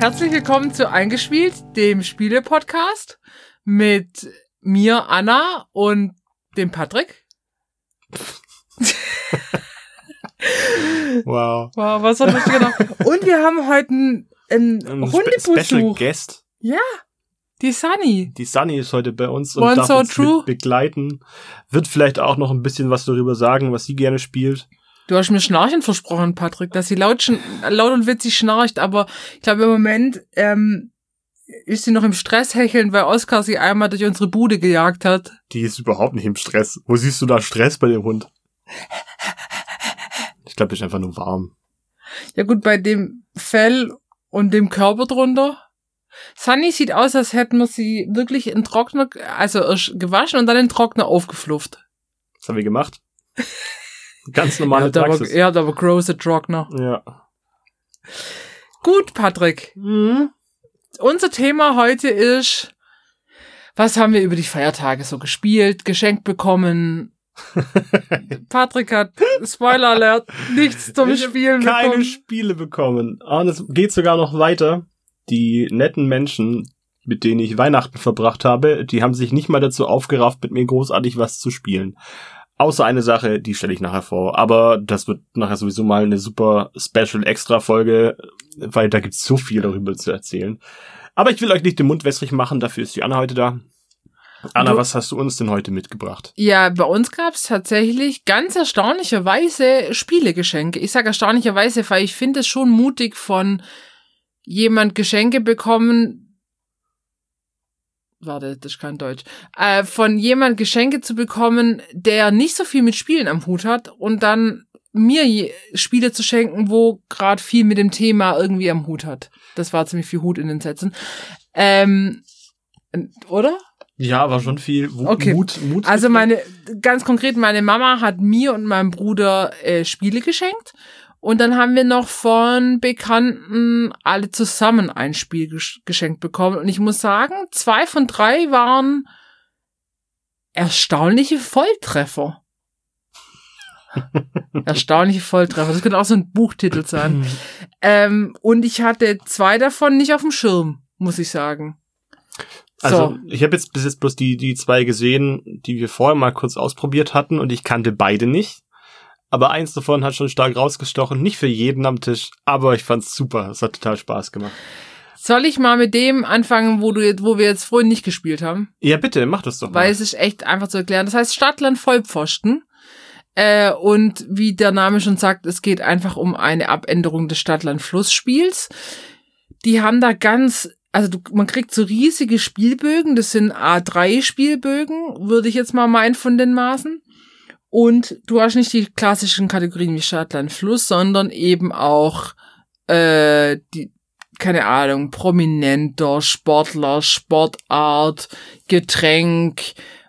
Herzlich willkommen zu Eingespielt, dem Spiele-Podcast mit mir, Anna und dem Patrick. wow. Wow, was hat das genau? Und wir haben heute einen, einen Ein Spe Special Hundebesuch. Guest. Ja, die Sunny. Die Sunny ist heute bei uns und One darf so uns begleiten. Wird vielleicht auch noch ein bisschen was darüber sagen, was sie gerne spielt. Du hast mir Schnarchen versprochen, Patrick, dass sie laut, laut und witzig schnarcht, aber ich glaube im Moment ähm, ist sie noch im Stress hecheln, weil Oskar sie einmal durch unsere Bude gejagt hat. Die ist überhaupt nicht im Stress. Wo siehst du da Stress bei dem Hund? Ich glaube, ist einfach nur warm. Ja gut, bei dem Fell und dem Körper drunter. Sunny sieht aus, als hätten wir sie wirklich in Trockner, also erst gewaschen und dann in Trockner aufgeflufft. Was haben wir gemacht? Ganz normale er, hat aber, Praxis. er hat aber große Trockner. Ja. Gut, Patrick. Mhm. Unser Thema heute ist, was haben wir über die Feiertage so gespielt, geschenkt bekommen? Patrick hat, Spoiler Alert, nichts zum Ich Spielen keine bekommen. Spiele bekommen. Und es geht sogar noch weiter. Die netten Menschen, mit denen ich Weihnachten verbracht habe, die haben sich nicht mal dazu aufgerafft, mit mir großartig was zu spielen. Außer eine Sache, die stelle ich nachher vor. Aber das wird nachher sowieso mal eine super Special Extra Folge, weil da gibt's so viel darüber zu erzählen. Aber ich will euch nicht den Mund wässrig machen, dafür ist die Anna heute da. Anna, Du- was hast du uns denn heute mitgebracht? Ja, bei uns gab's tatsächlich ganz erstaunlicherweise Spielegeschenke. Ich sage erstaunlicherweise, weil ich finde es schon mutig von jemand Geschenke bekommen. Warte, das ist kein Deutsch. Äh, von jemand Geschenke zu bekommen, der nicht so viel mit Spielen am Hut hat und dann mir Spiele zu schenken, wo gerade viel mit dem Thema irgendwie am Hut hat. Das war ziemlich viel Hut in den Sätzen. Ähm, oder? Ja, war schon viel Wu- Okay. Mut, Mut. Also meine, ganz konkret, meine Mama hat mir und meinem Bruder äh, Spiele geschenkt. Und dann haben wir noch von Bekannten alle zusammen ein Spiel gesch geschenkt bekommen. Und ich muss sagen, zwei von drei waren erstaunliche Volltreffer. erstaunliche Volltreffer. Das könnte auch so ein Buchtitel sein. Ähm, und ich hatte zwei davon nicht auf dem Schirm, muss ich sagen. Also, ich habe jetzt bis jetzt bloß die, die zwei gesehen, die wir vorher mal kurz ausprobiert hatten und ich kannte beide nicht. Aber eins davon hat schon stark rausgestochen. Nicht für jeden am Tisch, aber ich fand's super. Es hat total Spaß gemacht. Soll ich mal mit dem anfangen, wo du jetzt, wo wir jetzt vorhin nicht gespielt haben? Ja, bitte, mach das doch mal. Weil es ist echt einfach zu erklären. Das heißt Stadtland Vollpfosten. Äh, und wie der Name schon sagt, es geht einfach um eine Abänderung des Stadtland-Fluss-Spiels. Die haben da ganz, also du, man kriegt so riesige Spielbögen, das sind A3-Spielbögen, würde ich jetzt mal meinen von den Maßen. Und du hast nicht die klassischen Kategorien wie Stadtland Fluss, sondern eben auch äh, die, keine Ahnung, Prominenter, Sportler, Sportart, Getränk.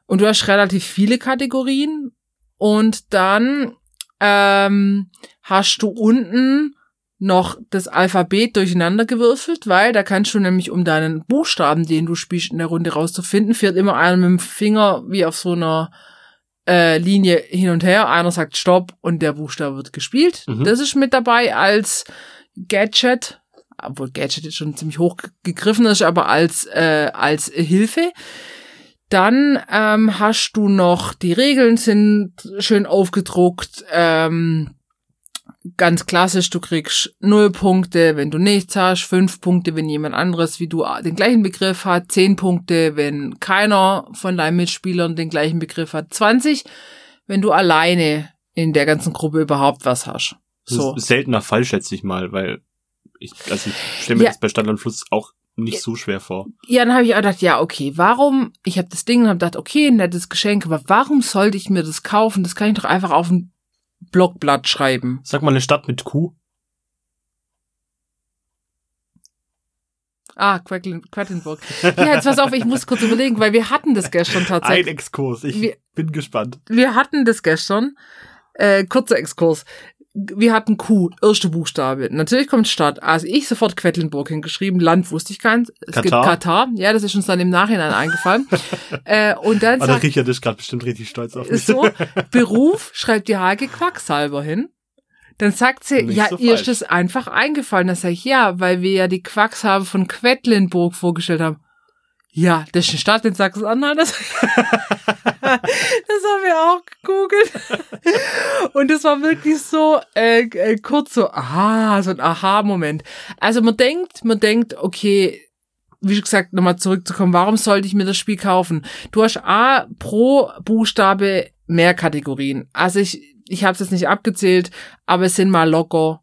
Und du hast relativ viele Kategorien. Und dann ähm, hast du unten noch das Alphabet durcheinander gewürfelt, weil da kannst du nämlich um deinen Buchstaben, den du spielst in der Runde rauszufinden, fährt immer einer mit dem Finger wie auf so einer äh, Linie hin und her. Einer sagt Stopp und der Buchstabe wird gespielt. Mhm. Das ist mit dabei als Gadget, obwohl Gadget jetzt schon ziemlich hoch gegriffen ist, aber als äh, als Hilfe. Dann ähm, hast du noch die Regeln sind schön aufgedruckt. Ähm, ganz klassisch, du kriegst null Punkte, wenn du nichts hast, fünf Punkte, wenn jemand anderes wie du den gleichen Begriff hat, zehn Punkte, wenn keiner von deinen Mitspielern den gleichen Begriff hat, 20, wenn du alleine in der ganzen Gruppe überhaupt was hast. Das So. ist seltener Fall, schätze ich mal, weil ich, also ich stelle mir Ja. das bei Stadt und Fluss auch nicht so schwer vor. Ja, dann habe ich auch gedacht, ja, okay, warum, ich habe das Ding und habe gedacht, okay, ein nettes Geschenk, aber warum sollte ich mir das kaufen? Das kann ich doch einfach auf ein Blockblatt schreiben. Sag mal eine Stadt mit Q. Ah, Quedlin- Quedlinburg. Ja, jetzt pass auf, ich muss kurz überlegen, weil wir hatten das gestern Ein tatsächlich. Exkurs. Ich Wir- bin gespannt. Wir hatten das gestern. Äh, kurzer Exkurs. Wir hatten Q, erste Buchstabe. Natürlich kommt Stadt. Also ich sofort Quedlinburg hingeschrieben. Land wusste ich keins. Es gibt Katar? Katar. Ja, das ist uns dann im Nachhinein eingefallen. äh, und dann Aber sagt Richard ist gerade bestimmt richtig stolz auf mich. ist so, Beruf schreibt die Hage Quacksalber hin. Dann sagt sie, Nicht ja, so ihr ist falsch. das einfach eingefallen. Dann sage ich, ja, weil wir ja die Quacksalbe von Quedlinburg vorgestellt haben. Ja, eine Stadt in Sachsen-Anhalt. Das, das haben wir auch gegoogelt. Und das war wirklich so äh, äh, kurz so, aha, so ein Aha-Moment. Also man denkt, man denkt, okay, wie gesagt, nochmal zurückzukommen, warum sollte ich mir das Spiel kaufen? Du hast A, pro Buchstabe mehr Kategorien. Also ich, ich habe es jetzt nicht abgezählt, aber es sind mal locker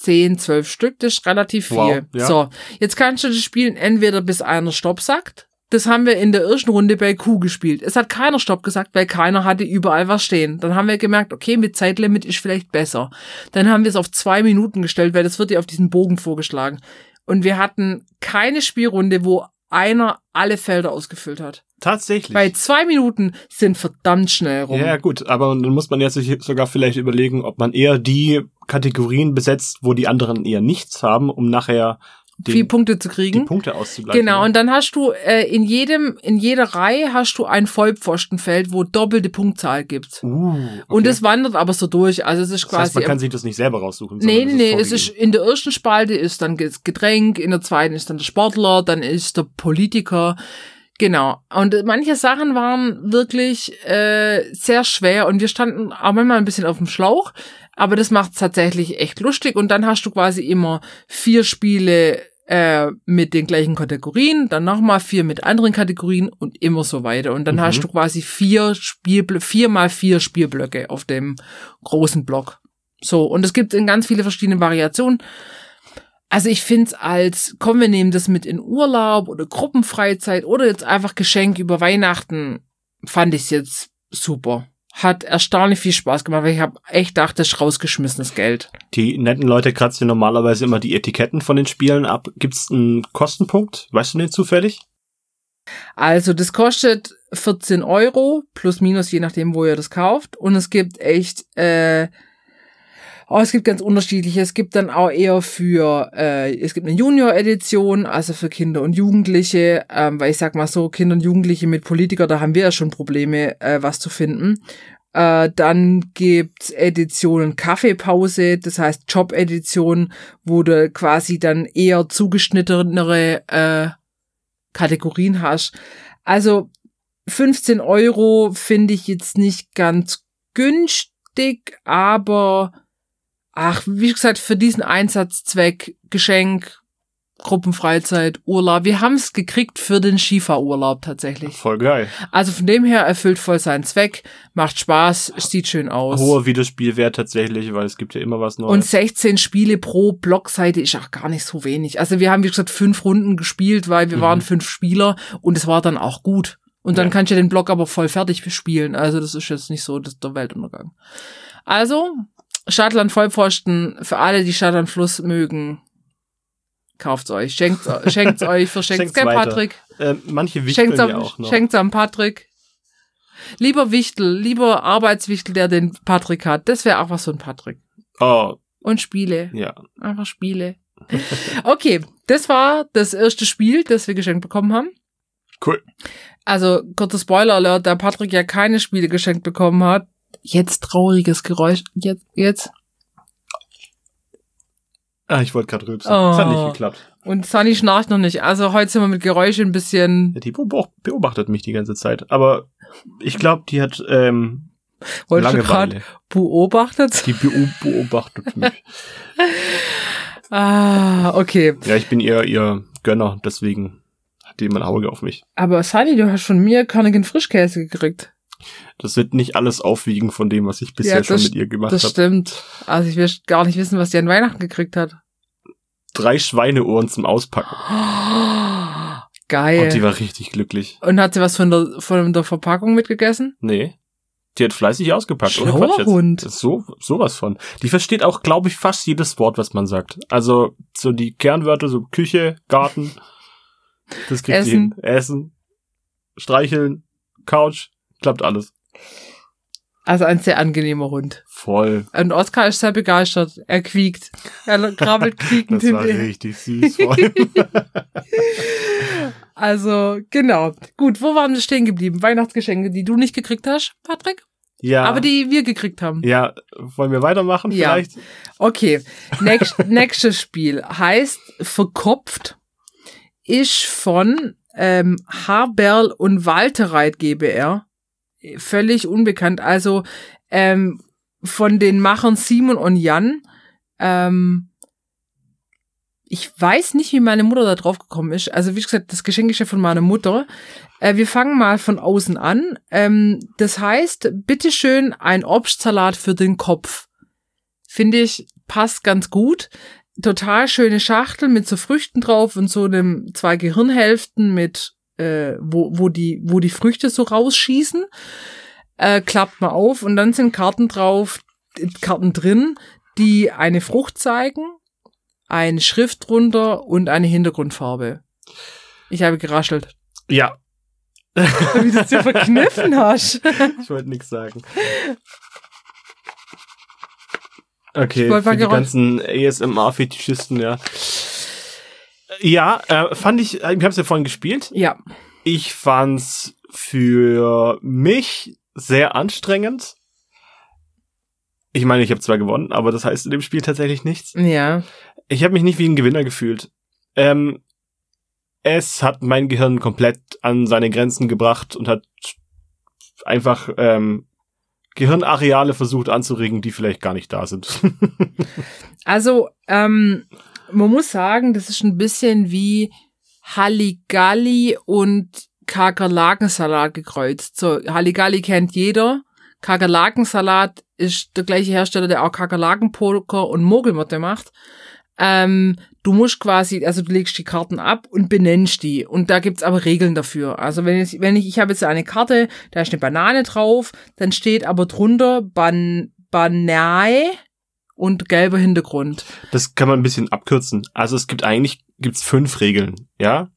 10, 12 Stück, das ist relativ viel. Wow, ja. So, jetzt kannst du das spielen entweder bis einer Stopp sagt. Das haben wir in der ersten Runde bei Q gespielt. Es hat keiner Stopp gesagt, weil keiner hatte überall was stehen. Dann haben wir gemerkt, okay, mit Zeitlimit ist vielleicht besser. Dann haben wir es auf zwei Minuten gestellt, weil das wird ja auf diesem Bogen vorgeschlagen. Und wir hatten keine Spielrunde, wo einer alle Felder ausgefüllt hat. Tatsächlich. Weil zwei Minuten sind verdammt schnell rum. Ja, gut, aber dann muss man jetzt sich sogar vielleicht überlegen, ob man eher die Kategorien besetzt, wo die anderen eher nichts haben, um nachher den, Viel Punkte zu die kriegen. Punkte auszugleichen. Genau, und dann hast du äh, in jedem, in jeder Reihe hast du ein Vollpfostenfeld, wo doppelte Punktzahl gibt. Uh, okay. Und es wandert aber so durch. Also es ist das quasi. heißt, man kann sich das nicht selber raussuchen. Nee, nee, es nee, ist es ist in der ersten Spalte ist dann das Getränk, in der zweiten ist dann der Sportler, dann ist der Politiker. Genau. Und manche Sachen waren wirklich äh, sehr schwer und wir standen auch manchmal ein bisschen auf dem Schlauch, aber das macht tatsächlich echt lustig und dann hast du quasi immer vier Spiele äh, mit den gleichen Kategorien, dann nochmal vier mit anderen Kategorien und immer so weiter. Und dann Mhm. hast du quasi vier Spielblöcke, vier mal vier Spielblöcke auf dem großen Block. So, und es gibt in ganz viele verschiedene Variationen. Also ich find's als, komm, wir nehmen das mit in Urlaub oder Gruppenfreizeit oder jetzt einfach Geschenk über Weihnachten, fand ich's jetzt super. Hat erstaunlich viel Spaß gemacht, weil ich habe echt gedacht, das ist rausgeschmissenes Geld. Die netten Leute kratzen normalerweise immer die Etiketten von den Spielen ab. Gibt's einen Kostenpunkt? Weißt du den zufällig? Also das kostet 14 Euro, plus minus, je nachdem, wo ihr das kauft. Und es gibt echt, äh, oh, es gibt ganz unterschiedliche. Es gibt dann auch eher für, äh, es gibt eine Junior-Edition, also für Kinder und Jugendliche, ähm, weil ich sag mal so, Kinder und Jugendliche mit Politiker, da haben wir ja schon Probleme, äh, was zu finden. Äh, dann gibt's Editionen Kaffeepause, das heißt Job-Edition, wo du quasi dann eher zugeschnittenere äh, Kategorien hast. Also 15 Euro finde ich jetzt nicht ganz günstig, aber ach, wie gesagt, für diesen Einsatzzweck, Geschenk, Gruppenfreizeit, Urlaub. Wir haben es gekriegt für den Skifahrurlaub tatsächlich. Voll geil. Also von dem her erfüllt voll seinen Zweck, macht Spaß, sieht schön aus. Hoher Wiederspielwert tatsächlich, weil es gibt ja immer was Neues. Und 16 Spiele pro Blockseite ist auch gar nicht so wenig. Also wir haben, wie gesagt, fünf Runden gespielt, weil wir Mhm. waren fünf Spieler und es war dann auch gut. Und dann Ja. kannst du den Block aber voll fertig spielen. Also das ist jetzt nicht so das der Weltuntergang. Also, Stadtland Vollpfosten, für alle, die Stadtland Fluss mögen, kauft's euch. Schenkt's, schenkt's euch, verschenkt's, weiter. Patrick? äh, manche wichteln Schenkt's am, auch noch. schenkt's am Patrick. Lieber Wichtel, lieber Arbeitswichtel, der den Patrick hat. Das wäre auch was für ein Patrick. Oh, Und Spiele. ja. Einfach Spiele. Okay, das war das erste Spiel, das wir geschenkt bekommen haben. Cool. Also, kurzer Spoiler-Alert, da Patrick ja keine Spiele geschenkt bekommen hat. Jetzt trauriges Geräusch. Jetzt, jetzt. Ah, ich wollte gerade rülpsen. Das hat Oh. nicht geklappt. Und Sunny schnarcht noch nicht. Also, heute sind wir mit Geräuschen ein bisschen, Ja, Die beob- beobachtet mich die ganze Zeit. Aber ich glaube, die hat ähm, wollte ich gerade beobachtet. Die beo- beobachtet mich. Ah, okay. Ja, ich bin eher ihr Gönner, deswegen hat die immer ein Auge auf mich. Aber Sunny, du hast von mir Carnigan Frischkäse gekriegt. Das wird nicht alles aufwiegen von dem, was ich bisher Ja, schon mit ihr gemacht Das habe. stimmt. Also, ich will gar nicht wissen, was die an Weihnachten gekriegt hat. Drei Schweineohren zum Auspacken. Geil. Und die war richtig glücklich. Und hat sie was von der, von der Verpackung mitgegessen? Nee. Die hat fleißig ausgepackt. Schlauer Quatsch. Hund. So, sowas von. Die versteht auch, glaube ich, fast jedes Wort, was man sagt. Also, so die Kernwörter, so Küche, Garten. Das kriegt sie Essen. hin. Essen. Streicheln. Couch. Klappt alles. Also ein sehr angenehmer Hund. Voll. Und Oskar ist sehr begeistert. Er quiekt. Er krabbelt quiekend Das war richtig süß. Also, genau. Gut, wo waren wir stehen geblieben? Weihnachtsgeschenke, die du nicht gekriegt hast, Patrick? Ja. Aber die wir gekriegt haben. Ja, wollen wir weitermachen Ja. vielleicht? Okay, Nächst, nächstes Spiel heißt Verkopft, ist von ähm, Haberl und Waltereit GbR. Völlig unbekannt. Also ähm, von den Machern Simon und Jan. Ähm, ich weiß nicht, wie meine Mutter da drauf gekommen ist. Also wie gesagt, das Geschenk ist ja von meiner Mutter. Äh, wir fangen mal von außen an. Ähm, das heißt, bitteschön ein Obstsalat für den Kopf. Finde ich, passt ganz gut. Total schöne Schachtel mit so Früchten drauf und so einem zwei Gehirnhälften mit, äh, wo, wo die, wo die Früchte so rausschießen. Äh, klappt mal auf und dann sind Karten drauf, Karten drin, die eine Frucht zeigen, eine Schrift drunter und eine Hintergrundfarbe. Ich habe geraschelt. Ja. Wie du es dir verkniffen hast. Ich wollte nichts sagen. Okay, für die ganzen ASMR-Fetischisten, ja. Ja, äh, fand ich, ich habe es ja vorhin gespielt. Ja. Ich fand's für mich sehr anstrengend. Ich meine, ich habe zwar gewonnen, aber das heißt in dem Spiel tatsächlich nichts. Ja. Ich habe mich nicht wie ein Gewinner gefühlt. Ähm, es hat mein Gehirn komplett an seine Grenzen gebracht und hat einfach ähm, Gehirnareale versucht anzuregen, die vielleicht gar nicht da sind. Also, ähm, man muss sagen, das ist ein bisschen wie Halligalli und Kakerlakensalat gekreuzt. So, Halligalli kennt jeder. Kakerlakensalat ist der gleiche Hersteller, der auch Kakerlakenpoker und Mogelmotte macht. Ähm, du musst quasi, also du legst die Karten ab und benennst die. Und da gibt's aber Regeln dafür. Also wenn ich, wenn ich, ich habe jetzt eine Karte, da ist eine Banane drauf, dann steht aber drunter Ban, Banae und gelber Hintergrund. Das kann man ein bisschen abkürzen. Also es gibt eigentlich gibt's fünf Regeln, ja.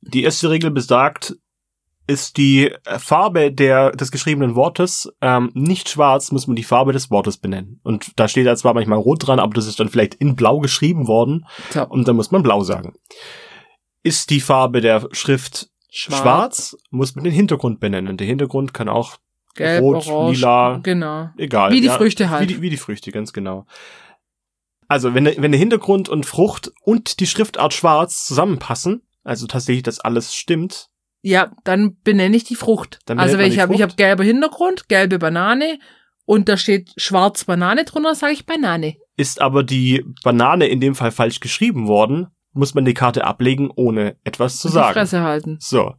Die erste Regel besagt, ist die Farbe der des geschriebenen Wortes ähm, nicht schwarz, muss man die Farbe des Wortes benennen. Und da steht da zwar manchmal rot dran, aber das ist dann vielleicht in blau geschrieben worden So, und dann muss man blau sagen. Ist die Farbe der Schrift schwarz, muss man den Hintergrund benennen. Der Hintergrund kann auch gelb, rot, orange, lila, genau. egal. Wie die Früchte halt. Wie die, wie die Früchte, ganz genau. Also, wenn, der- wenn der Hintergrund und Frucht und die Schriftart schwarz zusammenpassen, also tatsächlich das alles stimmt, Ja, dann benenne ich die Frucht. Also wenn ich die habe, ich habe gelber Hintergrund, gelbe Banane und da steht schwarz Banane drunter, sage ich Banane. ist aber die Banane in dem Fall falsch geschrieben worden, muss man die Karte ablegen, ohne etwas zu Die sagen. Fresse halten. So.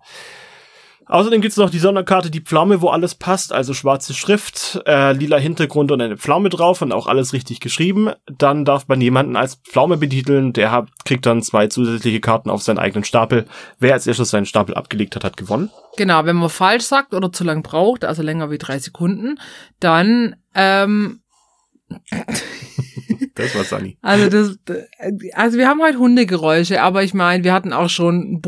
Außerdem gibt's noch die Sonderkarte, die Pflaume, wo alles passt, also schwarze Schrift, äh, lila Hintergrund und eine Pflaume drauf und auch alles richtig geschrieben. Dann darf man jemanden als Pflaume betiteln, der hat, kriegt dann zwei zusätzliche Karten auf seinen eigenen Stapel. Wer als erstes seinen Stapel abgelegt hat, hat gewonnen. Genau, wenn man falsch sagt oder zu lang braucht, also länger wie drei Sekunden, dann ähm, Das war Sunny. Also das, also wir haben heute Hundegeräusche, aber ich meine, wir hatten auch schon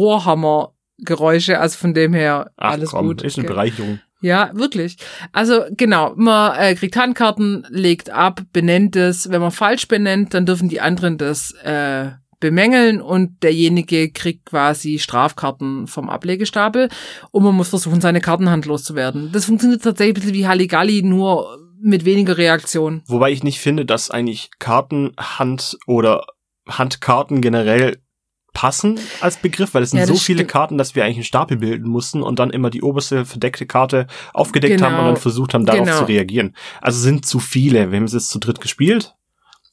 Bohrhammergeräusche, also von dem her Ach alles komm, gut. ist eine. Bereicherung. Ja, wirklich. Also genau, man äh, kriegt Handkarten, legt ab, benennt es. Wenn man falsch benennt, dann dürfen die anderen das äh, bemängeln und derjenige kriegt quasi Strafkarten vom Ablegestapel und man muss versuchen, seine Kartenhand loszuwerden. Das funktioniert tatsächlich ein bisschen wie Halligalli, nur mit weniger Reaktion. Wobei ich nicht finde, dass eigentlich Karten, Hand oder Handkarten generell passen als Begriff, weil es sind Ja, so das viele. Karten, dass wir eigentlich einen Stapel bilden mussten und dann immer die oberste verdeckte Karte aufgedeckt haben und Genau. dann versucht haben, darauf Genau. zu reagieren. Also sind zu viele. Wir haben es jetzt zu dritt gespielt.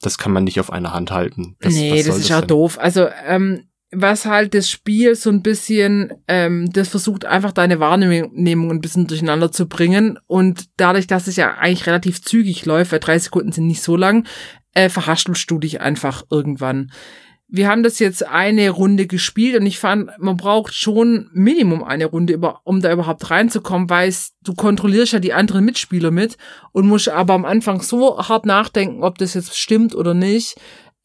Das kann man nicht auf einer Hand halten. Das, nee, das ist auch denn? doof. Also, ähm, was halt das Spiel so ein bisschen, ähm, das versucht einfach deine Wahrnehmung ein bisschen durcheinander zu bringen. Und dadurch, dass es ja eigentlich relativ zügig läuft, weil drei Sekunden sind nicht so lang, äh, verhaschelst du dich einfach irgendwann. Wir haben das jetzt eine Runde gespielt und ich fand, man braucht schon Minimum eine Runde, um da überhaupt reinzukommen, weil du kontrollierst ja die anderen Mitspieler mit und musst aber am Anfang so hart nachdenken, ob das jetzt stimmt oder nicht.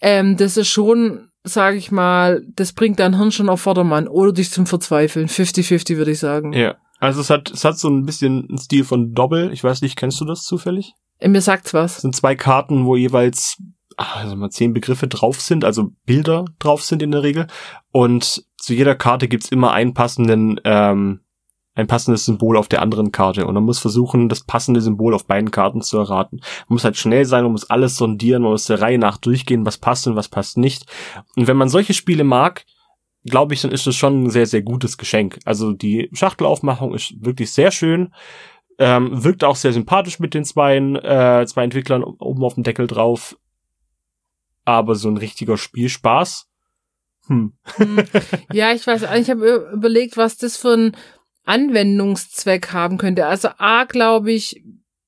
Ähm, das ist schon, sage ich mal, das bringt dein Hirn schon auf Vordermann oder dich zum Verzweifeln. 50-50 würde ich sagen. Ja. Also es hat, es hat so ein bisschen einen Stil von Doppel. Ich weiß nicht, kennst du das zufällig? Äh, Mir sagt's was. Es sind zwei Karten, wo jeweils also mal zehn Begriffe drauf sind, also Bilder drauf sind in der Regel. Und zu jeder Karte gibt's immer einen passenden ähm, ein passendes Symbol auf der anderen Karte und man muss versuchen, das passende Symbol auf beiden Karten zu erraten. Man muss halt schnell sein, man muss alles sondieren, man muss der Reihe nach durchgehen, was passt und was passt nicht. Und wenn man solche Spiele mag, glaube ich, dann ist das schon ein sehr, sehr gutes Geschenk. Also die Schachtelaufmachung ist wirklich sehr schön. Ähm, wirkt auch sehr sympathisch mit den zwei, äh, zwei Entwicklern oben auf dem Deckel drauf. Aber so ein richtiger Spielspaß. Hm. hm. Ja, ich weiß, ich habe überlegt, was das für ein Anwendungszweck haben könnte. Also A, glaube ich,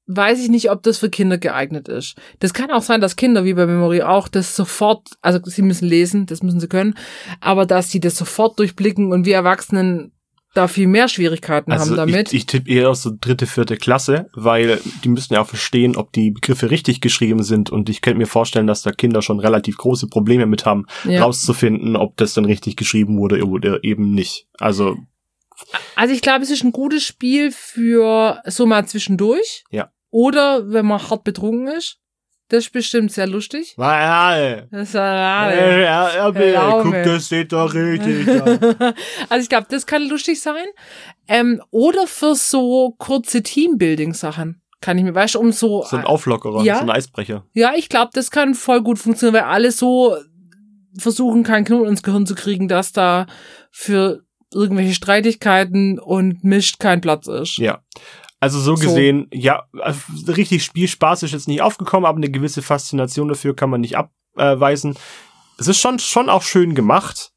weiß ich nicht, ob das für Kinder geeignet ist. Das kann auch sein, dass Kinder, wie bei Memory auch, das sofort, also sie müssen lesen, das müssen sie können, aber dass sie das sofort durchblicken und wir Erwachsenen da viel mehr Schwierigkeiten also haben damit. Ich, ich tippe eher aus so dritte, vierte Klasse, weil die müssen ja auch verstehen, ob die Begriffe richtig geschrieben sind. Und ich könnte mir vorstellen, dass da Kinder schon relativ große Probleme mit haben, ja. rauszufinden, ob das dann richtig geschrieben wurde oder eben nicht. Also. Also ich glaube, es ist ein gutes Spiel für so mal zwischendurch. Ja. Oder wenn man hart betrunken ist. Das ist bestimmt sehr lustig. Ja, das ist ja, ja, ja, guck, das steht doch richtig. also ich glaube, das kann lustig sein. Ähm, oder für so kurze Teambuilding-Sachen. Kann ich mir, weißt du, um so. So ein Auflockerer, ja, so ein Eisbrecher. Ja, ich glaube, das kann voll gut funktionieren, weil alle so versuchen, keinen Knoten ins Gehirn zu kriegen, dass da für irgendwelche Streitigkeiten und mischt kein Platz ist. Ja. Also so gesehen, so. ja, also richtig Spielspaß ist jetzt nicht aufgekommen, aber eine gewisse Faszination dafür kann man nicht abweisen. Es ist schon, schon auch schön gemacht.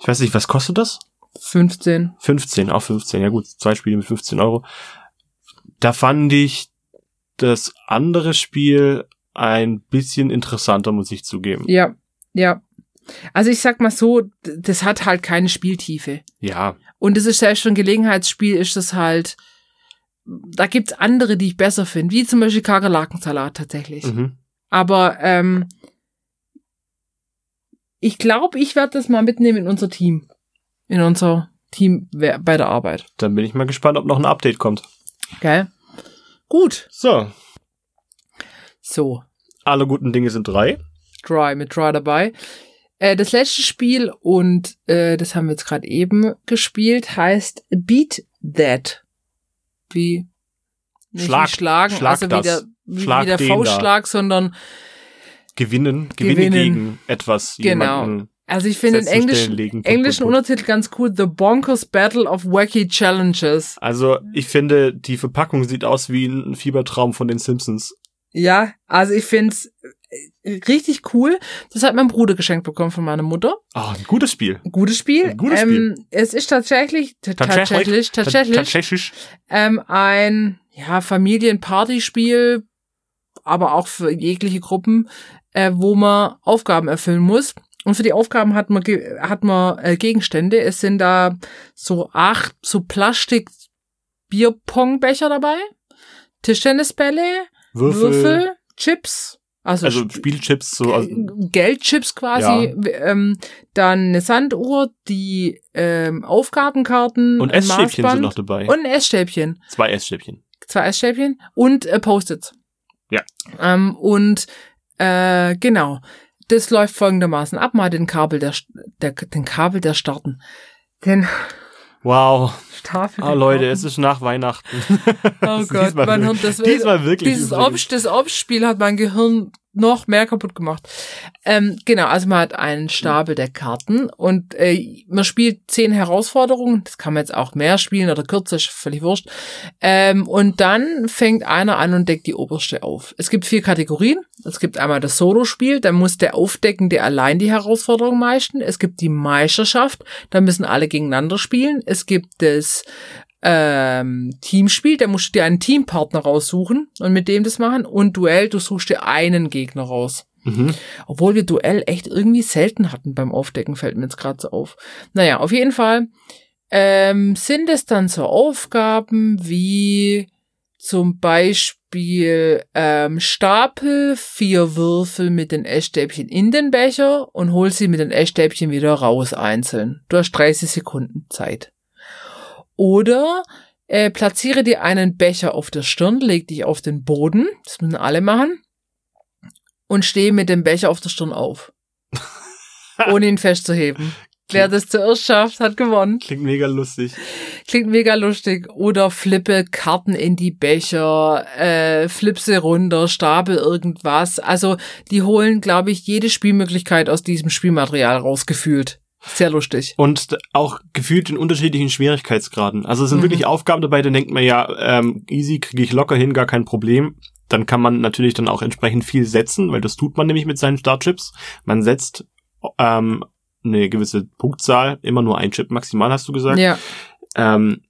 Ich weiß nicht, was kostet das? 15. 15, auch 15, ja gut, zwei Spiele mit 15 Euro. Da fand ich das andere Spiel ein bisschen interessanter, muss ich zugeben. Ja, ja. Also ich sag mal so, das hat halt keine Spieltiefe. Ja. Und es ist für ein Gelegenheitsspiel ist das halt, da gibt's andere, die ich besser finde, wie zum Beispiel Kakerlakensalat tatsächlich. Mhm. Aber ähm, ich glaube, ich werde das mal mitnehmen in unser Team. In unser Team bei der Arbeit. Dann bin ich mal gespannt, ob noch ein Update kommt. Geil. Gut. So. So. Alle guten Dinge sind drei. Dry mit Dry dabei. Äh, das letzte Spiel, und äh, das haben wir jetzt gerade eben gespielt, heißt Beat That wie nicht Schlag, schlagen, Schlag also das. wie der, wie, wie der Faustschlag, sondern gewinnen, gewinnen, gewinnen gegen etwas. Genau. Also ich finde den Englisch, englischen Untertitel ganz cool. The Bonkers Battle of Wacky Challenges. Also ich finde, die Verpackung sieht aus wie ein Fiebertraum von den Simpsons. Ja, also ich finde es richtig cool. Das hat mein Bruder geschenkt bekommen von meiner Mutter. Oh, ein gutes Spiel. Ein gutes Spiel. Ein gutes Spiel. Ähm, es ist tatsächlich, tatsächlich, tatsächlich, tatsächlich ähm, ein ja, Familienpartyspiel, aber auch für jegliche Gruppen, äh, wo man Aufgaben erfüllen muss. Und für die Aufgaben hat man, hat man äh, Gegenstände. Es sind da so acht so Plastik Bierpongbecher dabei, Tischtennisbälle, Würfel, Würfel Chips, also, also Spielchips, so also Geldchips quasi, ja. ähm, dann eine Sanduhr, die ähm, Aufgabenkarten und Essstäbchen sind noch dabei und ein Essstäbchen, zwei Essstäbchen, zwei Essstäbchen und äh, Post-its. Ja. Ähm, und äh, genau, das läuft folgendermaßen ab. Mal den Kabel der, der den Kabel der starten. Den Wow. Tafel ah, Leute, es ist nach Weihnachten. Oh Gott, mein Hirn, das diesmal wirklich. Dieses Obst, das Obstspiel hat mein Gehirn noch mehr kaputt gemacht. Ähm, genau, also man hat einen Stapel der Karten und äh, man spielt zehn Herausforderungen. Das kann man jetzt auch mehr spielen oder kürzer, ist völlig wurscht. Ähm, und dann fängt einer an und deckt die oberste auf. Es gibt vier Kategorien. Es gibt einmal das Solo-Spiel, da muss der Aufdeckende allein die Herausforderung meistern. Es gibt die Meisterschaft, da müssen alle gegeneinander spielen. Es gibt das ähm, Teamspiel, da musst du dir einen Teampartner raussuchen und mit dem das machen. Und Duell, du suchst dir einen Gegner raus. Mhm. Obwohl wir Duell echt irgendwie selten hatten beim Aufdecken, fällt mir jetzt gerade so auf. Naja, auf jeden Fall ähm, sind es dann so Aufgaben wie zum Beispiel ähm, Stapel vier Würfel mit den Essstäbchen in den Becher und hol sie mit den Essstäbchen wieder raus einzeln. Du hast 30 Sekunden Zeit. Oder äh, platziere dir einen Becher auf der Stirn, leg dich auf den Boden, das müssen alle machen, und stehe mit dem Becher auf der Stirn auf. ohne ihn festzuheben. Wer das zuerst schafft, hat gewonnen. Klingt mega lustig. Klingt mega lustig. Oder flippe Karten in die Becher, äh, flipse runter, stapel irgendwas. Also die holen, glaube ich, jede Spielmöglichkeit aus diesem Spielmaterial rausgefühlt. Sehr lustig. Und auch gefühlt in unterschiedlichen Schwierigkeitsgraden. Also es sind mhm. wirklich Aufgaben dabei, da denkt man ja, ähm, easy kriege ich locker hin, gar kein Problem. Dann kann man natürlich dann auch entsprechend viel setzen, weil das tut man nämlich mit seinen Startchips. Man setzt ähm, eine gewisse Punktzahl, immer nur ein Chip maximal, hast du gesagt. Ja. Ähm,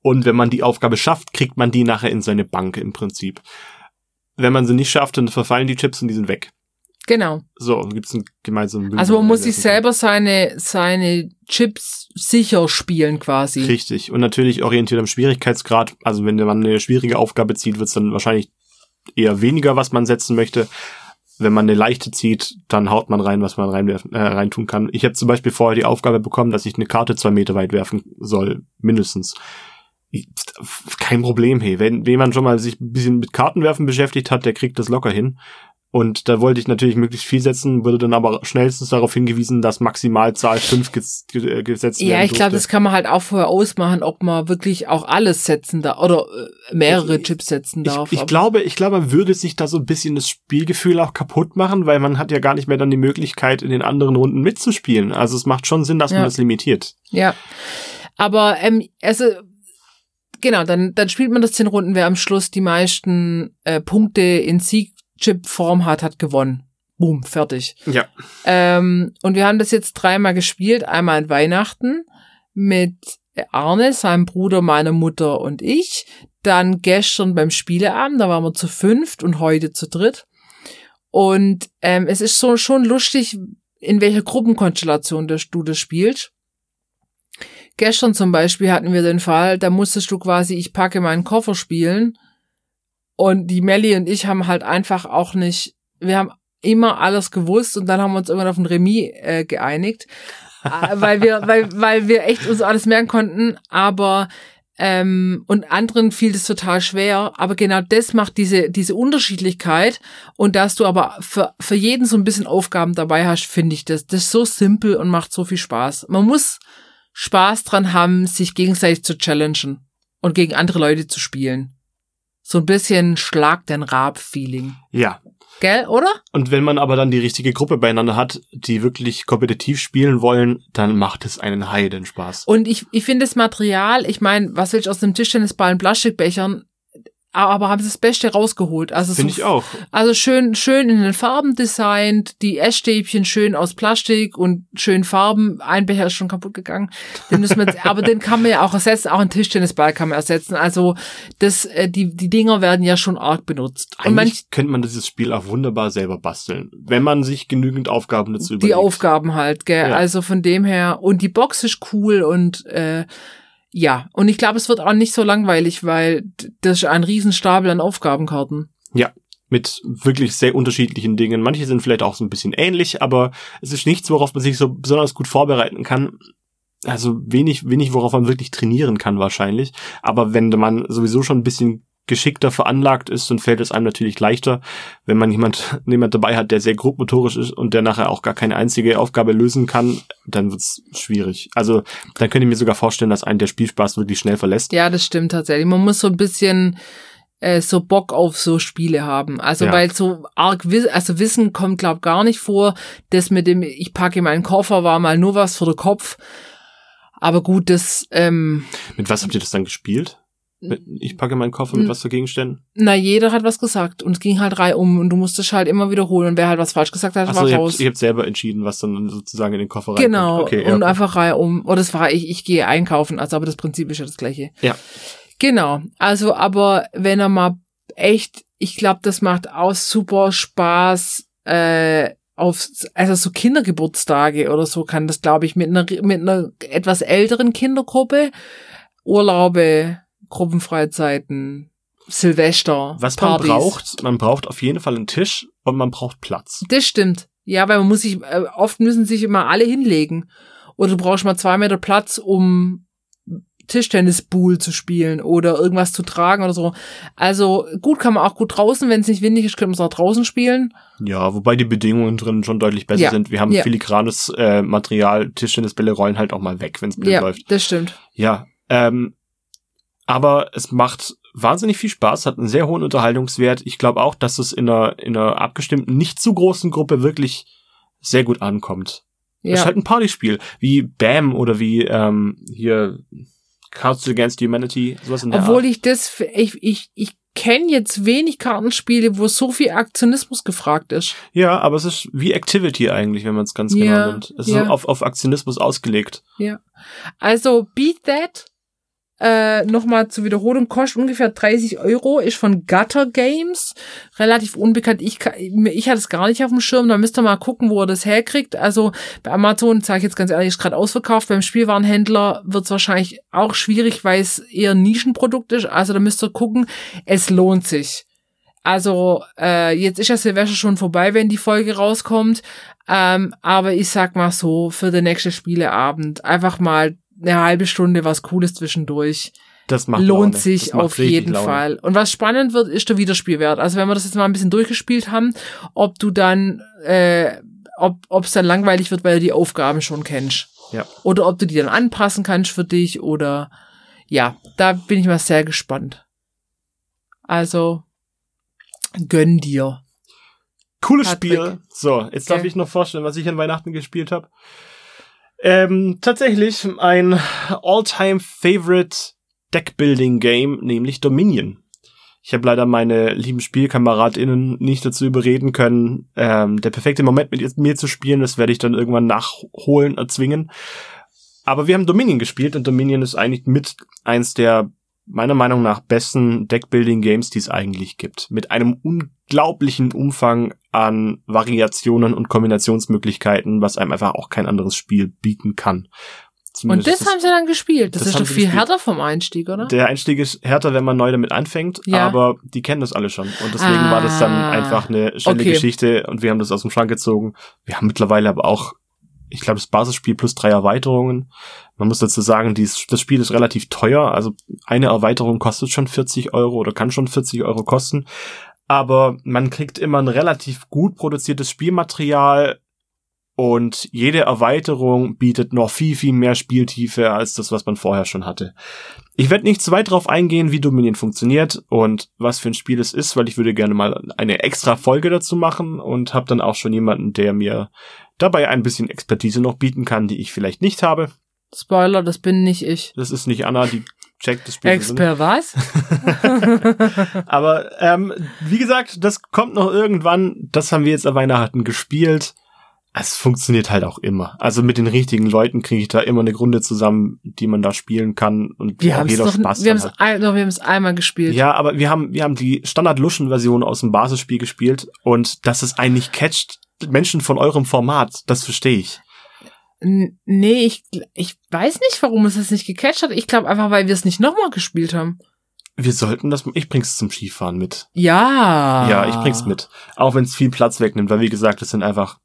und wenn man die Aufgabe schafft, kriegt man die nachher in seine Bank im Prinzip. Wenn man sie nicht schafft, dann verfallen die Chips und die sind weg. Genau. So, gibt's einen gemeinsamen Also man muss sich selber seine, seine Chips sicher spielen quasi. Richtig. Und natürlich orientiert am Schwierigkeitsgrad. Also wenn man eine schwierige Aufgabe zieht, wird's dann wahrscheinlich eher weniger, was man setzen möchte wenn man eine leichte zieht, dann haut man rein, was man reinwerfen, äh, reintun kann. Ich habe zum Beispiel vorher die Aufgabe bekommen, dass ich eine Karte zwei Meter weit werfen soll, mindestens. Kein Problem, hey. Wenn, wenn man schon mal sich ein bisschen mit Kartenwerfen beschäftigt hat, der kriegt das locker hin. Und da wollte ich natürlich möglichst viel setzen, wurde dann aber schnellstens darauf hingewiesen, dass Maximalzahl 5 ges äh, gesetzt werden Ja, ich glaube, das kann man halt auch vorher ausmachen, ob man wirklich auch alles setzen darf oder äh, mehrere ich, Chips setzen darf. Ich, ich glaube, ich glaube, man würde sich da so ein bisschen das Spielgefühl auch kaputt machen, weil man hat ja gar nicht mehr dann die Möglichkeit, in den anderen Runden mitzuspielen. Also es macht schon Sinn, dass ja. man das limitiert. Ja. Aber ähm, also genau, dann, dann spielt man das zehn Runden, wer am Schluss die meisten äh, Punkte in Sieg Chip-Form hat, hat gewonnen. Boom, fertig. Ja. Ähm, und wir haben das jetzt dreimal gespielt. Einmal an Weihnachten mit Arne, seinem Bruder, meiner Mutter und ich. Dann gestern beim Spieleabend, da waren wir zu fünft und heute zu dritt. Und ähm, es ist so schon lustig, in welcher Gruppenkonstellation du das spielst. Gestern zum Beispiel hatten wir den Fall, da musstest du quasi, ich packe meinen Koffer spielen und die Melli und ich haben halt einfach auch nicht, wir haben immer alles gewusst und dann haben wir uns irgendwann auf ein Remis äh, geeinigt, äh, weil wir, weil, weil wir echt uns alles merken konnten, aber ähm, und anderen fiel das total schwer, aber genau das macht diese, diese Unterschiedlichkeit. Und dass du aber für, für jeden so ein bisschen Aufgaben dabei hast, finde ich das, das ist so simpel und macht so viel Spaß. Man muss Spaß dran haben, sich gegenseitig zu challengen und gegen andere Leute zu spielen. So ein bisschen Schlag den Rab-Feeling. Ja. Gell, oder? Und wenn man aber dann die richtige Gruppe beieinander hat, die wirklich kompetitiv spielen wollen, dann macht es einen Heiden Spaß. Und ich, ich finde das Material, ich meine, was willst du aus einem Tischtennisball und Plastikbechern? Aber haben sie das Beste rausgeholt. Also Finde so, ich auch. Also schön, schön in den Farben designt, die Essstäbchen schön aus Plastik und schön Farben. Ein Becher ist schon kaputt gegangen. Den müssen wir jetzt, aber den kann man ja auch ersetzen. Auch ein Tischtennisball kann man ersetzen. Also das, äh, die, die Dinger werden ja schon arg benutzt. Eigentlich und manch, könnte man dieses Spiel auch wunderbar selber basteln, wenn man sich genügend Aufgaben dazu überlegt. Die Aufgaben halt, gell. Ja. Also von dem her. Und die Box ist cool und äh, ja, und ich glaube, es wird auch nicht so langweilig, weil das ist ein Riesenstapel an Aufgabenkarten. Ja, mit wirklich sehr unterschiedlichen Dingen. Manche sind vielleicht auch so ein bisschen ähnlich, aber es ist nichts, worauf man sich so besonders gut vorbereiten kann. Also wenig, wenig, worauf man wirklich trainieren kann wahrscheinlich. Aber wenn man sowieso schon ein bisschen geschickter veranlagt ist, dann fällt es einem natürlich leichter, wenn man jemand, jemand dabei hat, der sehr grobmotorisch ist und der nachher auch gar keine einzige Aufgabe lösen kann, dann wird's schwierig. Also dann könnte ich mir sogar vorstellen, dass einen der Spielspaß wirklich schnell verlässt. Ja, das stimmt tatsächlich. Man muss so ein bisschen äh, so Bock auf so Spiele haben. Also ja. weil so arg Wissen, also Wissen kommt glaub gar nicht vor. Das mit dem ich packe meinen Koffer war mal nur was für den Kopf. Aber gut, das ähm, Mit was habt ihr das dann gespielt? Ich packe meinen Koffer mit was für Gegenständen? Na, jeder hat was gesagt und es ging halt drei um und du musstest halt immer wiederholen und wer halt was falsch gesagt hat, Ach war so, raus. Ihr habt, selber entschieden, was dann sozusagen in den Koffer reinkommt. Genau, okay, ja, und okay. einfach Reihe um. Oder das war ich, ich gehe einkaufen, also aber das Prinzip ist ja das gleiche. Ja. Genau, also aber wenn er mal echt, ich glaube, das macht auch super Spaß, äh, auf, also so Kindergeburtstage oder so kann das, glaube ich, mit einer, mit einer etwas älteren Kindergruppe Urlaube Gruppenfreizeiten, Silvester. Was Partys. man braucht, man braucht auf jeden Fall einen Tisch und man braucht Platz. Das stimmt. Ja, weil man muss sich, äh, oft müssen sich immer alle hinlegen. Oder du brauchst mal zwei Meter Platz, um Tischtennisbuhl zu spielen oder irgendwas zu tragen oder so. Also gut kann man auch gut draußen, wenn es nicht windig ist, können wir es auch draußen spielen. Ja, wobei die Bedingungen drin schon deutlich besser Ja. sind. Wir haben Ja. filigranes äh, Material, Tischtennisbälle rollen halt auch mal weg, wenn es blöd Ja, läuft. das stimmt. Ja, ähm, aber es macht wahnsinnig viel Spaß, hat einen sehr hohen Unterhaltungswert. Ich glaube auch, dass es in einer, in einer abgestimmten, nicht zu großen Gruppe wirklich sehr gut ankommt. Es ist Ja. halt ein Partyspiel, wie Bam oder wie ähm, hier Cards Against Humanity, sowas in der Obwohl Art. ich das, ich, ich, ich kenne jetzt wenig Kartenspiele, wo so viel Aktionismus gefragt ist. Ja, aber es ist wie Activity eigentlich, wenn man es ganz Ja, genau nimmt. Es ja. ist auf, auf Aktionismus ausgelegt. Also Beat That, äh, nochmal zur Wiederholung, kostet ungefähr 30 Euro, ist von Gutter Games, relativ unbekannt. Ich, ich hatte es gar nicht auf dem Schirm, da müsst ihr mal gucken, wo ihr das herkriegt. Also bei Amazon, sage ich jetzt ganz ehrlich, ist gerade ausverkauft. Beim Spielwarenhändler wird es wahrscheinlich auch schwierig, weil es eher ein Nischenprodukt ist. Also da müsst ihr gucken, es lohnt sich. Also äh, jetzt ist ja Silvester schon vorbei, wenn die Folge rauskommt. Ähm, aber ich sag mal so, für den nächsten Spieleabend einfach mal eine halbe Stunde was Cooles zwischendurch. Das macht Lohnt Laune. sich Das auf jeden Laune. Fall. Und was spannend wird, ist der Wiederspielwert. Also wenn wir das jetzt mal ein bisschen durchgespielt haben, ob du dann, äh, ob es dann langweilig wird, weil du die Aufgaben schon kennst. Ja. Oder ob du die dann anpassen kannst für dich oder ja, da bin ich mal sehr gespannt. Also gönn dir. Cooles Patrick. Spiel. So, jetzt darf Okay. ich noch vorstellen, was ich an Weihnachten gespielt habe. Ähm, tatsächlich ein all-time favorite Deckbuilding-Game, nämlich Dominion. Ich habe leider meine lieben SpielkameradInnen nicht dazu überreden können, ähm, der perfekte Moment mit mir zu spielen. Das werde ich dann irgendwann nachholen, erzwingen. Aber wir haben Dominion gespielt und Dominion ist eigentlich mit eins der meiner Meinung nach besten Deckbuilding-Games, die es eigentlich gibt. Mit einem unglaublichen Umfang an Variationen und Kombinationsmöglichkeiten, was einem einfach auch kein anderes Spiel bieten kann. Und Zumindest das haben sie dann gespielt. Das, das ist doch viel gespielt. härter vom Einstieg, oder? der Einstieg ist härter, wenn man neu damit anfängt, Ja. aber die kennen das alle schon. Und deswegen Ah, war das dann einfach eine schnelle okay. Geschichte und wir haben das aus dem Schrank gezogen. Wir haben mittlerweile aber auch, ich glaube, das Basisspiel plus drei Erweiterungen. Man muss dazu sagen, dies, das Spiel ist relativ teuer. Also eine Erweiterung kostet schon 40 Euro oder kann schon 40 Euro kosten. Aber man kriegt immer ein relativ gut produziertes Spielmaterial und jede Erweiterung bietet noch viel, viel mehr Spieltiefe als das, was man vorher schon hatte. Ich werde nicht zu weit drauf eingehen, wie Dominion funktioniert und was für ein Spiel es ist, weil ich würde gerne mal eine extra Folge dazu machen und habe dann auch schon jemanden, der mir dabei ein bisschen Expertise noch bieten kann, die ich vielleicht nicht habe. Spoiler, das bin nicht ich. Das ist nicht Anna, die checkt das Spiel. Expert was? Aber ähm, wie gesagt, das kommt noch irgendwann. Das haben wir jetzt an Weihnachten gespielt. Es funktioniert halt auch immer. Also mit den richtigen Leuten kriege ich da immer eine Grunde zusammen, die man da spielen kann und Wir haben es jeder doch, Spaß wir haben es hat. ein, doch, wir haben es einmal gespielt. Ja, aber wir haben wir haben die Standard Luschen Version aus dem Basisspiel gespielt und dass es eigentlich catcht Menschen von eurem Format, das verstehe ich. N- Nee, ich, ich weiß nicht, warum es es nicht gecatcht hat. Ich glaube einfach, weil wir es nicht nochmal gespielt haben. Wir sollten das ich bring's zum Skifahren mit. Ja. Ja, ich bring's mit. Auch wenn es viel Platz wegnimmt, weil wie gesagt, es sind einfach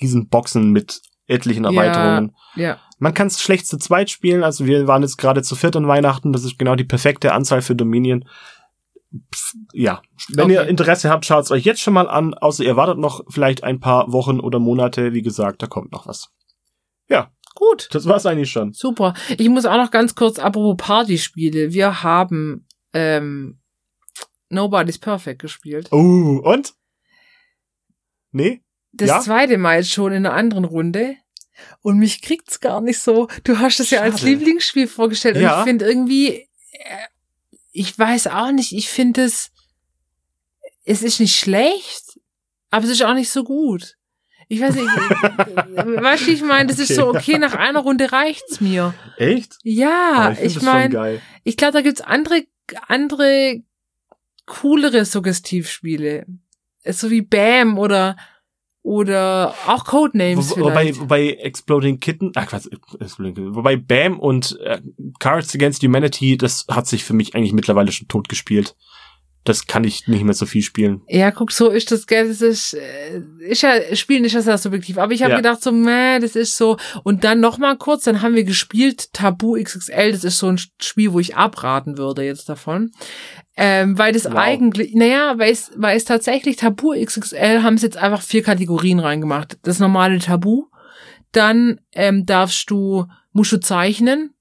riesen Boxen mit etlichen Ja. Erweiterungen. Ja. Man kann es schlecht zu zweit spielen, also wir waren jetzt gerade zu viert an Weihnachten, das ist genau die perfekte Anzahl für Dominion. Pff, ja, wenn Okay. ihr Interesse habt, schaut's euch jetzt schon mal an, außer ihr wartet noch vielleicht ein paar Wochen oder Monate, wie gesagt, da kommt noch was. Gut. Das war's eigentlich schon. Super. Ich muss auch noch ganz kurz, apropos Partyspiele. Wir haben ähm, Nobody's Perfect gespielt. Oh, und? Nee? Das Ja? zweite Mal jetzt schon in einer anderen Runde. Und mich kriegt's gar nicht so. Du hast es ja als. Lieblingsspiel vorgestellt. Und Ja. ich finde irgendwie, äh, ich weiß auch nicht, ich finde es, es ist nicht schlecht, aber es ist auch nicht so gut. Ich weiß nicht, weißt du, ich meine, das ist Okay. so, okay, nach einer Runde reicht's mir. Echt? Ja, Aber find ich schon meine, ich glaube, da gibt's andere, andere, coolere Suggestivspiele. So wie Bam oder, oder auch Codenames Wo, wobei, vielleicht. wobei Exploding Kitten, ach was, Exploding Kitten, wobei Bam und äh, Cards Against Humanity, das hat sich für mich eigentlich mittlerweile schon tot gespielt. Das kann ich nicht mehr so viel spielen. Ja, guck, so ist das, gell, das ist, äh, ist ja, Spielen ist ja sehr subjektiv. Aber ich habe Ja. gedacht so, meh, das ist so. Und dann noch mal kurz, dann haben wir gespielt Tabu XXL, das ist so ein Spiel, wo ich abraten würde jetzt davon. Ähm, weil das Wow. eigentlich, naja, weil es, weil es tatsächlich Tabu XXL haben sie jetzt einfach vier Kategorien reingemacht. Das normale Tabu, dann ähm, darfst du, musst du zeichnen,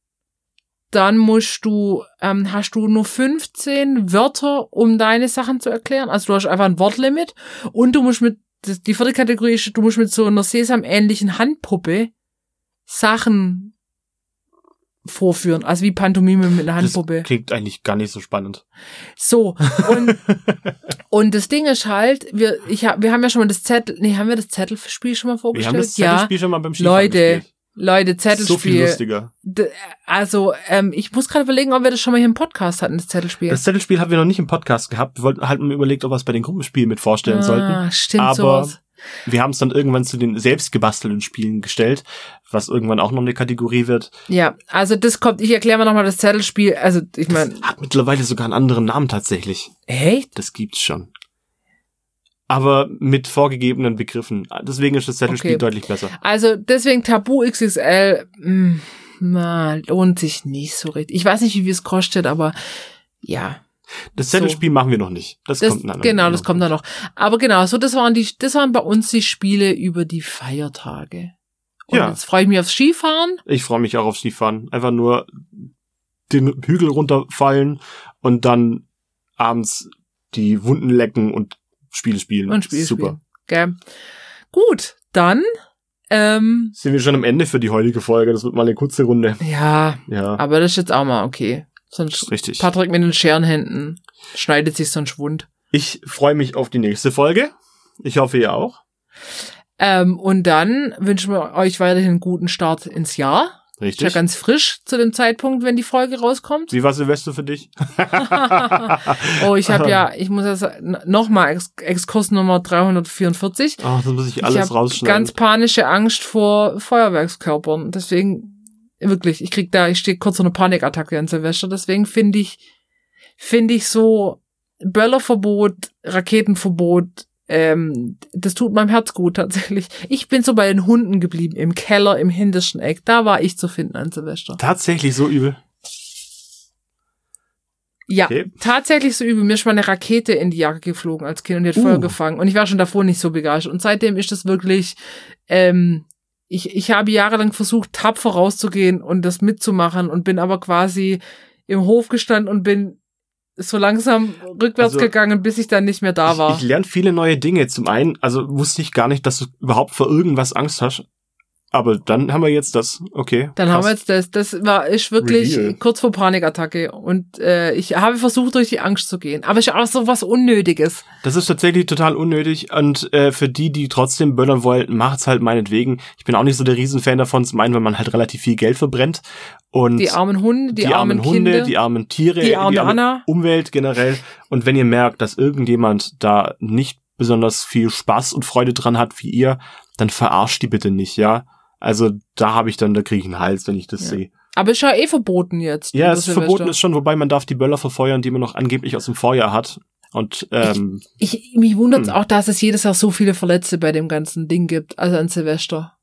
dann musst du, ähm, hast du nur 15 Wörter, um deine Sachen zu erklären. Also du hast einfach ein Wortlimit und du musst mit, das- die vierte Kategorie ist, du musst mit so einer Sesam-ähnlichen Handpuppe Sachen vorführen. Also wie Pantomime mit einer Das Handpuppe. klingt eigentlich gar nicht so spannend. So, und, und das Ding ist halt, wir, ich hab, wir haben ja schon mal das Zettel, nee, haben wir das Zettelspiel schon mal Wir vorgestellt? haben das ja, Zettelspiel schon mal beim Skifahren Leute, gespielt. Leute, So viel Zettelspiel. lustiger. Also, ähm, ich muss gerade überlegen, ob wir das schon mal hier im Podcast hatten, das Zettelspiel. Das Zettelspiel haben wir noch nicht im Podcast gehabt. Wir wollten halt mal überlegt, ob wir es bei den Gruppenspielen mit vorstellen sollten. ah, stimmt Aber sowas. wir haben es dann irgendwann zu den selbstgebastelten Spielen gestellt, was irgendwann auch noch eine Kategorie wird. Ja, also das kommt, ich erkläre mal nochmal das Zettelspiel. Also, ich meine, Hat mittlerweile sogar einen anderen Namen tatsächlich. echt? Das gibt's schon. Aber mit vorgegebenen Begriffen. Deswegen ist das Zettelspiel Okay. deutlich besser. Also, deswegen Tabu XXL, mh, na, lohnt sich nicht so richtig. Ich weiß nicht, wie viel es kostet, aber ja. Das So. Zettelspiel machen wir noch nicht. Das, Das, kommt dann. genau, das kommt dann noch. Aber genau, so, das waren die, das waren bei uns die Spiele über die Feiertage. Und Ja. jetzt freue ich mich aufs Skifahren. Ich freue mich auch auf Skifahren. Einfach nur den Hügel runterfallen und dann abends die Wunden lecken und Spiele spielen. Und Spiel Super. spielen. Gell? Gut, dann, ähm, Sind wir schon am Ende für die heutige Folge. Das wird mal eine kurze Runde. ja, Ja, aber das ist jetzt auch mal okay. Sonst richtig. Patrick mit den Scherenhänden schneidet sich sonst wund. Ich freue mich auf die nächste Folge. Ich hoffe, ihr auch. Ähm, und dann wünschen wir euch weiterhin einen guten Start ins Jahr. Ist ja Richtig. ganz frisch zu dem Zeitpunkt, wenn die Folge rauskommt. Wie war Silvester für dich? oh, ich habe ja, ich muss das nochmal Ex Exkurs Nummer 344. Ach, das muss ich ich alles habe rausschneiden. ganz panische Angst vor Feuerwerkskörpern. Deswegen, wirklich, ich krieg da, ich stehe kurz vor einer Panikattacke an Silvester. Deswegen finde ich, finde ich so Böllerverbot, Raketenverbot, ähm, das tut meinem Herz gut tatsächlich. Ich bin so bei den Hunden geblieben, im Keller, im hintersten Eck. Da war ich zu finden an Silvester. Tatsächlich so übel. Ja, Okay. tatsächlich so übel. Mir ist mal eine Rakete in die Jacke geflogen als Kind und die hat Uh. Feuer gefangen. Und ich war schon davor nicht so begeistert. Und seitdem ist das wirklich, ähm, ich, ich habe jahrelang versucht, tapfer rauszugehen und das mitzumachen und bin aber quasi im Hof gestanden und bin so langsam rückwärts Also, gegangen, bis ich dann nicht mehr da war. Ich, ich lerne viele neue Dinge. Zum einen, also wusste ich gar nicht, dass du überhaupt vor irgendwas Angst hast. Aber dann haben wir jetzt das. Okay. Dann krass. haben wir jetzt das. Das war ist wirklich Reveal. kurz vor Panikattacke. Und äh, ich habe versucht, durch die Angst zu gehen. Aber es ist auch so was Unnötiges. Das ist tatsächlich total unnötig und äh, für die, die trotzdem böllern wollen, macht's halt meinetwegen. Ich bin auch nicht so der Riesenfan davon, zum einen, weil man halt relativ viel Geld verbrennt und Die armen Hunde, die, die armen, armen Hunde, Kinder. die armen Tiere, die arme Anna. Umwelt generell. Und wenn ihr merkt, dass irgendjemand da nicht besonders viel Spaß und Freude dran hat wie ihr, dann verarscht die bitte nicht, ja. Also da habe ich dann, da kriege ich einen Hals, wenn ich das Ja. sehe. Aber ist ja eh verboten jetzt. Ja, es ist Silvester. verboten ist schon, wobei man darf die Böller verfeuern, die man noch angeblich aus dem Vorjahr hat. Und ähm, Ich, mich wundert Hm. auch, dass es jedes Jahr so viele Verletzte bei dem ganzen Ding gibt, also an Silvester.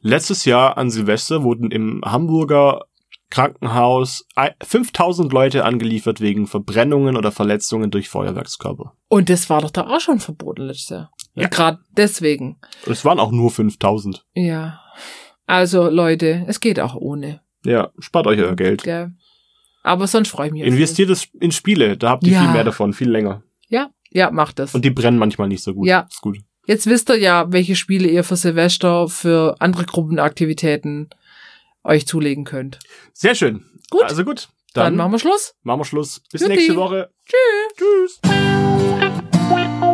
Letztes Jahr an Silvester wurden im Hamburger Krankenhaus ei- 5000 Leute angeliefert wegen Verbrennungen oder Verletzungen durch Feuerwerkskörper. Und das war doch da auch schon verboten letztes Jahr. Ja. Gerade deswegen. Es waren auch nur 5000. Ja. Also Leute, es geht auch ohne. Ja, spart euch euer Geld. Gell? Aber sonst freue ich mich. Investiert es in Spiele, da habt ihr Ja. viel mehr davon, viel länger. Ja, ja, macht das. Und die brennen manchmal nicht so gut. Ja. Ist gut. Jetzt wisst ihr ja, welche Spiele ihr für Silvester, für andere Gruppenaktivitäten euch zulegen könnt. Sehr schön. Gut. Also gut. Dann, Dann, machen wir Schluss. machen wir Schluss. Bis Jutti. nächste Woche. Tschüss. Tschüss.